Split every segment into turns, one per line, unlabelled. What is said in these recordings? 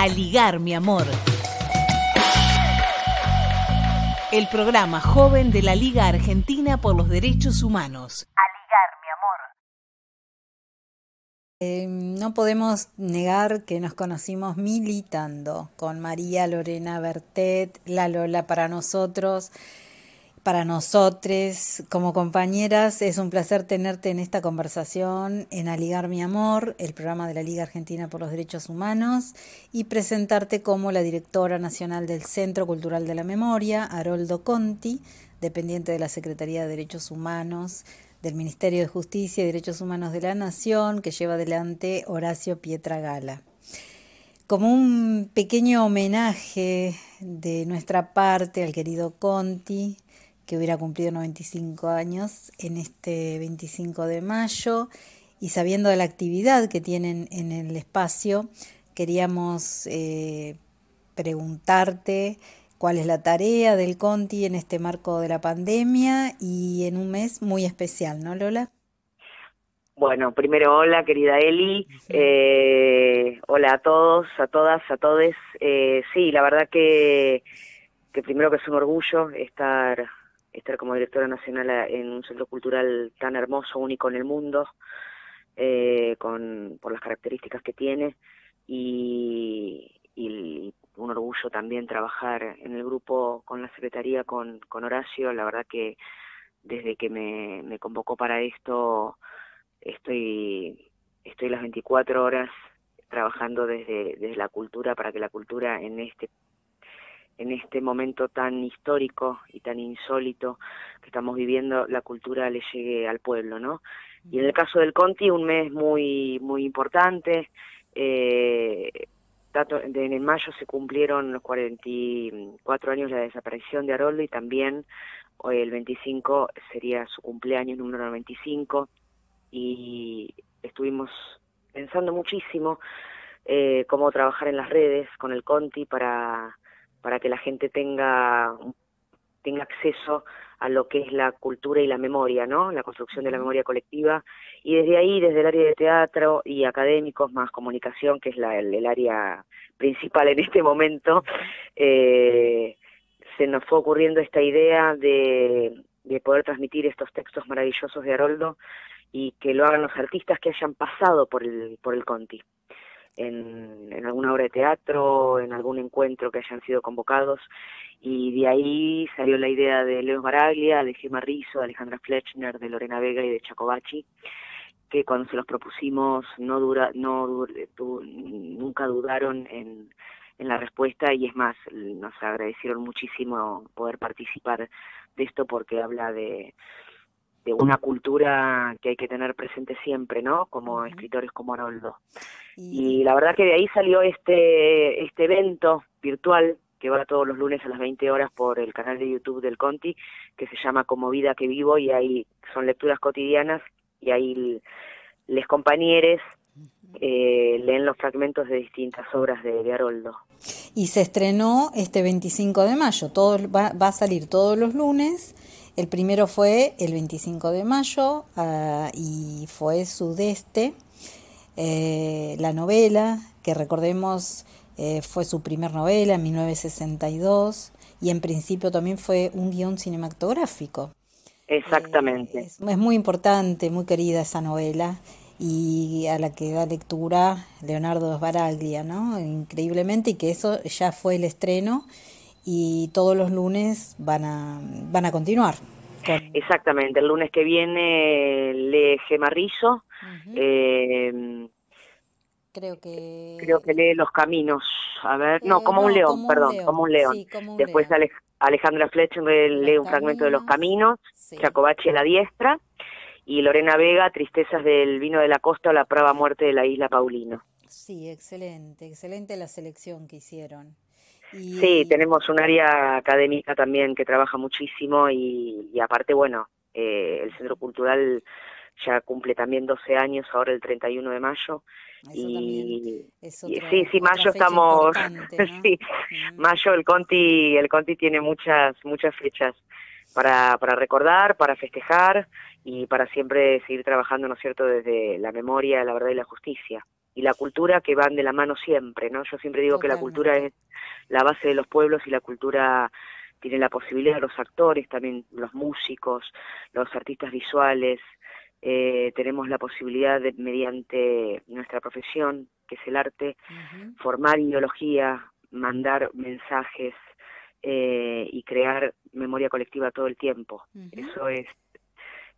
A ligar mi amor. El programa joven de la Liga Argentina por los Derechos Humanos. A ligar mi
amor. Eh, no podemos negar que nos conocimos militando con María Lorena Bertet, La Lola para nosotros para nosotros como compañeras. Es un placer tenerte en esta conversación en Aligar mi Amor, el programa de la Liga Argentina por los Derechos Humanos, y presentarte como la directora nacional del Centro Cultural de la Memoria, Haroldo Conti, dependiente de la Secretaría de Derechos Humanos del Ministerio de Justicia y Derechos Humanos de la Nación, que lleva adelante Horacio Pietragala. Como un pequeño homenaje de nuestra parte al querido Conti, que hubiera cumplido 95 años en este 25 de mayo y sabiendo de la actividad que tienen en el espacio, queríamos eh, preguntarte cuál es la tarea del Conti en este marco de la pandemia y en un mes muy especial, ¿no, Lola?
Bueno, primero hola, querida Eli. Eh, hola a todos, a todas, a todes. Eh, sí, la verdad que, que primero que es un orgullo estar estar como directora nacional en un centro cultural tan hermoso, único en el mundo, eh, con, por las características que tiene y, un orgullo también trabajar en el grupo con la Secretaría, con, con Horacio. La verdad que desde que me, me convocó para esto estoy, estoy las 24 horas trabajando desde, desde la cultura para que la cultura en este en este momento tan histórico y tan insólito que estamos viviendo, la cultura le llegue al pueblo, ¿no? Y en el caso del Conti, un mes muy, muy importante. Eh, en mayo se cumplieron los 44 años de la desaparición de Haroldo y también hoy el 25 sería su cumpleaños número 95 y estuvimos pensando muchísimo eh, cómo trabajar en las redes con el Conti para para que la gente tenga tenga acceso a lo que es la cultura y la memoria, ¿no? La construcción de la memoria colectiva. Y desde ahí, desde el área de teatro y académicos, más comunicación, que es la, el, área principal en este momento, eh, se nos fue ocurriendo esta idea de, de poder transmitir estos textos maravillosos de Haroldo y que lo hagan los artistas que hayan pasado por el, por el Conti en, alguna obra de teatro, en algún encuentro que hayan sido convocados. Y de ahí salió la idea de Leo Baraglia, de Gemma Rizzo, de Alejandra Fletchner, de Lorena Vega y de Chacobachi, que cuando se los propusimos no dura, no nunca dudaron en, en la respuesta y es más, nos agradecieron muchísimo poder participar de esto porque habla de, de una cultura que hay que tener presente siempre, ¿no? Como escritores como Aroldo. Y... la verdad que de ahí salió este, este evento virtual que va todos los lunes a las 20 horas por el canal de YouTube del Conti, que se llama Como Vida que Vivo, y ahí son lecturas cotidianas, y ahí les compañeros eh, leen los fragmentos de distintas obras de, de, Haroldo.
Y se estrenó este 25 de mayo, todo va, va a salir todos los lunes el primero fue el 25 de mayo ah, y fue Sudeste, eh, la novela, que recordemos eh, fue su primer novela en 1962 y en principio también fue un guion cinematográfico.
Exactamente.
Eh, es, muy importante, muy querida esa novela y a la que da lectura Leonardo Sbaraglia, ¿no? Increíblemente y que eso ya fue el estreno y todos los lunes van a, van a continuar.
Exactamente, el lunes que viene lee Gemarrizo, eh,
creo que
creo que lee Los Caminos, a ver, no, eh, como un león, perdón, como un león. Después Alejandra Fletcher lee un fragmento de Los Caminos, sí. Chacobachi a la diestra, y Lorena Vega, Tristezas del Vino de la Costa o La Prueba Muerte de la Isla Paulino.
Sí, excelente, excelente la selección que hicieron.
Sí, tenemos un área académica también que trabaja muchísimo y, aparte, bueno, eh, el Centro Cultural ya cumple también 12 años, ahora el 31 de mayo. y, sí, sí, mayo estamos, sí, mayo el Conti, el Conti tiene muchas, muchas fechas para, para recordar, para festejar y para siempre seguir trabajando, ¿no es cierto?, desde la memoria, la verdad y la justicia. Y la cultura que van de la mano siempre, ¿no? Yo siempre digo que la cultura es la base de los pueblos y la cultura tiene la posibilidad, los actores, también los músicos, los artistas visuales, eh, tenemos la posibilidad de, mediante nuestra profesión, que es el arte, formar ideología, mandar mensajes eh, y crear memoria colectiva todo el tiempo. Eso es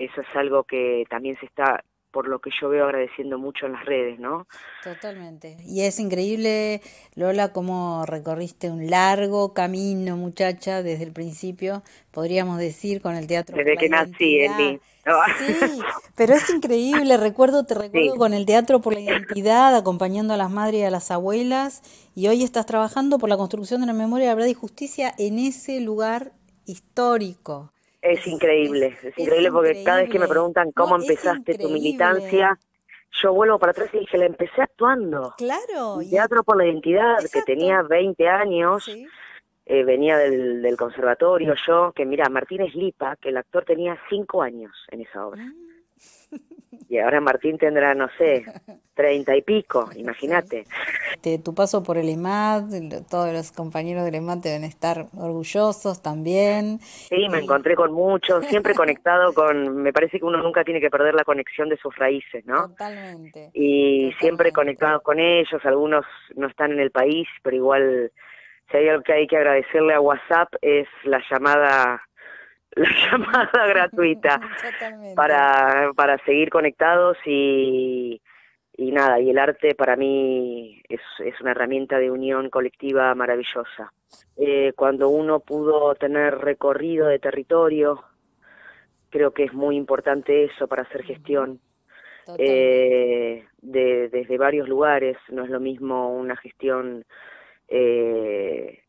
eso es algo que también se está por lo que yo veo agradeciendo mucho en las redes, ¿no?
Totalmente. Y es increíble, Lola, cómo recorriste un largo camino, muchacha, desde el principio, podríamos decir, con el teatro.
Desde que nací, Eli.
Sí, pero es increíble, recuerdo, te recuerdo con el Teatro por la Identidad, acompañando a las madres y a las abuelas, y hoy estás trabajando por la construcción de la memoria, la verdad y justicia en ese lugar histórico.
Es, increíble, es, increíble porque cada vez que me preguntan cómo empezaste tu militancia, yo vuelvo para atrás y dije, la empecé actuando.
Claro.
Teatro por la Identidad, que tenía 20 años, eh, venía del, del, conservatorio yo, que mira, Martínez Lipa, que el actor tenía 5 años en esa obra. Ah. Y ahora Martín tendrá, no sé, treinta y pico, imagínate.
Tu paso por el IMAD, todos los compañeros del IMAD deben estar orgullosos también.
Sí, me encontré con muchos, siempre conectado con, me parece que uno nunca tiene que perder la conexión de sus raíces, ¿no?
Totalmente.
Y siempre conectados con ellos, algunos no están en el país, pero igual, si hay algo que hay que agradecerle a WhatsApp es la llamada la llamada gratuita para, para seguir conectados y, y nada, y el arte para mí es, es una herramienta de unión colectiva maravillosa. Eh, cuando uno pudo tener recorrido de territorio, creo que es muy importante eso para hacer gestión. Eh, de, desde varios lugares, no es lo mismo una gestión eh,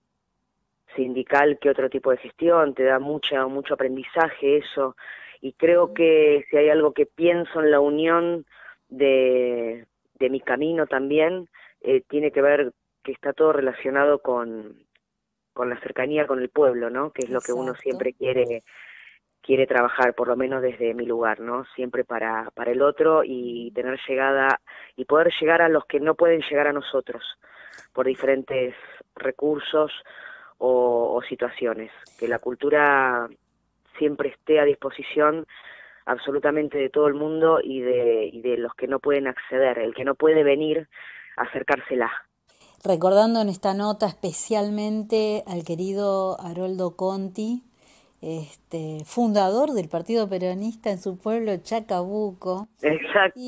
sindical que otro tipo de gestión, te da mucha, mucho aprendizaje eso, y creo que si hay algo que pienso en la unión de, de mi camino también, eh, tiene que ver que está todo relacionado con, con la cercanía con el pueblo, ¿no? Que es lo que uno siempre quiere quiere trabajar, por lo menos desde mi lugar, ¿no? Siempre para, para el otro y tener llegada y poder llegar a los que no pueden llegar a nosotros por diferentes recursos o, situaciones, que la cultura siempre esté a disposición absolutamente de todo el mundo y de, y de los que no pueden acceder, el que no puede venir, acercársela.
Recordando en esta nota especialmente al querido Haroldo Conti, este, fundador del Partido Peronista en su pueblo Chacabuco.
Exacto.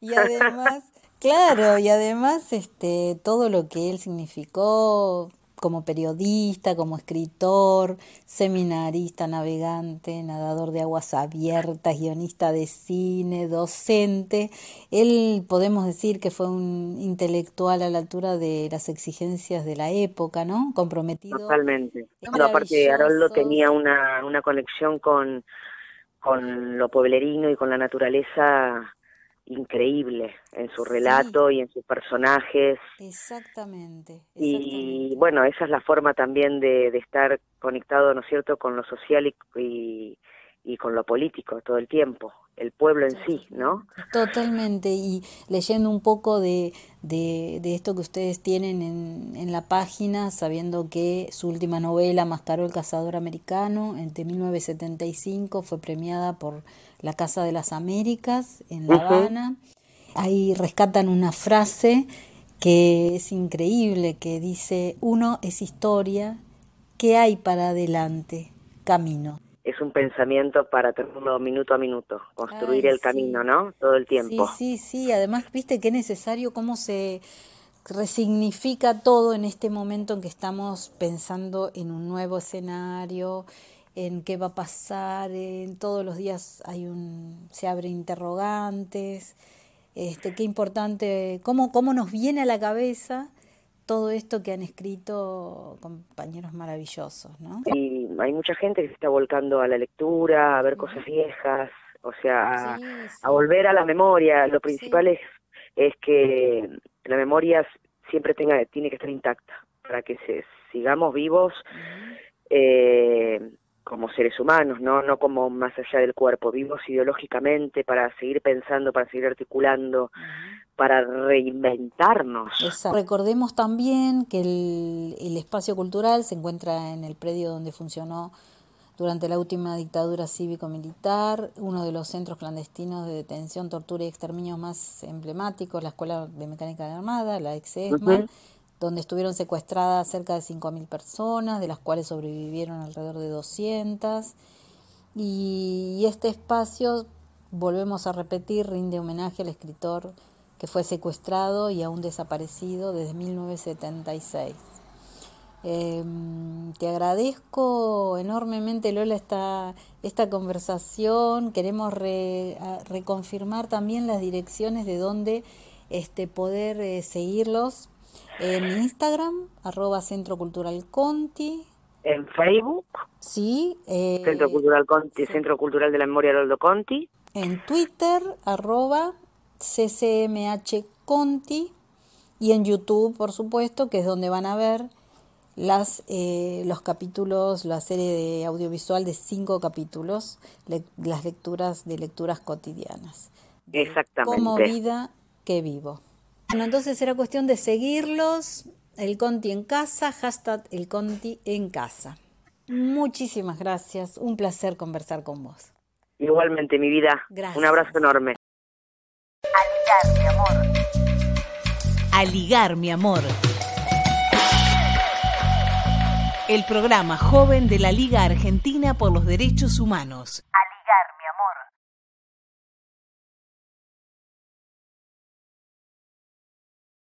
Y, además, claro, y además este, todo lo que él significó como periodista, como escritor, seminarista, navegante, nadador de aguas abiertas, guionista de cine, docente. Él podemos decir que fue un intelectual a la altura de las exigencias de la época, ¿no? Comprometido.
Totalmente. aparte, Haroldo tenía una, una conexión con, con lo pueblerino y con la naturaleza increíble en su relato y en sus personajes.
Exactamente,
Y bueno, esa es la forma también de, de estar conectado, ¿no es cierto?, con lo social y, y, con lo político todo el tiempo, el pueblo en sí, ¿no?
Totalmente, y leyendo un poco de, de, de esto que ustedes tienen en, en, la página, sabiendo que su última novela, Mascaró el cazador americano, entre 1975, fue premiada por la Casa de las Américas en La Habana. Ahí rescatan una frase que es increíble, que dice, uno es historia, ¿qué hay para adelante? Camino.
Es un pensamiento para tenerlo minuto a minuto, construir el camino, ¿no? Todo el tiempo.
Sí, sí, sí, además, viste qué necesario cómo se resignifica todo en este momento en que estamos pensando en un nuevo escenario, en qué va a pasar, en todos los días hay un, se abren interrogantes, este, qué importante, cómo, cómo nos viene a la cabeza todo esto que han escrito compañeros maravillosos, ¿no?
Y hay mucha gente que se está volcando a la lectura, a ver cosas viejas, o sea, a, volver a la memoria. Lo principal es, es que la memoria siempre tenga, tiene que estar intacta para que se, sigamos vivos. eh, como seres humanos, ¿no? no como más allá del cuerpo, vivos ideológicamente para seguir pensando, para seguir articulando, para reinventarnos.
Recordemos también que el, el espacio cultural se encuentra en el predio donde funcionó durante la última dictadura cívico-militar, uno de los centros clandestinos de detención, tortura y exterminio más emblemáticos, la Escuela de Mecánica de Armada, la ex -ESMA, donde estuvieron secuestradas cerca de 5.000 personas, de las cuales sobrevivieron alrededor de 200. Y este espacio, volvemos a repetir, rinde homenaje al escritor que fue secuestrado y aún desaparecido desde 1976. Em, te agradezco enormemente, Lola, esta, esta conversación. Queremos reconfirmar también las direcciones de donde este, poder eh, seguirlos en Instagram, arroba Centro Cultural Conti.
En Facebook.
Sí.
Eh, Centro Cultural Conti, Centro Cultural de la Memoria Loldo Conti.
En Twitter, arroba CCMH Conti. Y en YouTube, por supuesto, que es donde van a ver las, eh, los capítulos, la serie de audiovisual de cinco capítulos, las lecturas de lecturas cotidianas.
Exactamente.
Como vida que vivo. Bueno, entonces era cuestión de seguirlos, el Conti en casa, hashtag el Conti en casa. Muchísimas gracias, un placer conversar con vos.
Igualmente, mi vida.
Gracias.
Un abrazo enorme.
Aligar, mi amor el programa joven de la Liga Argentina por los Derechos Humanos.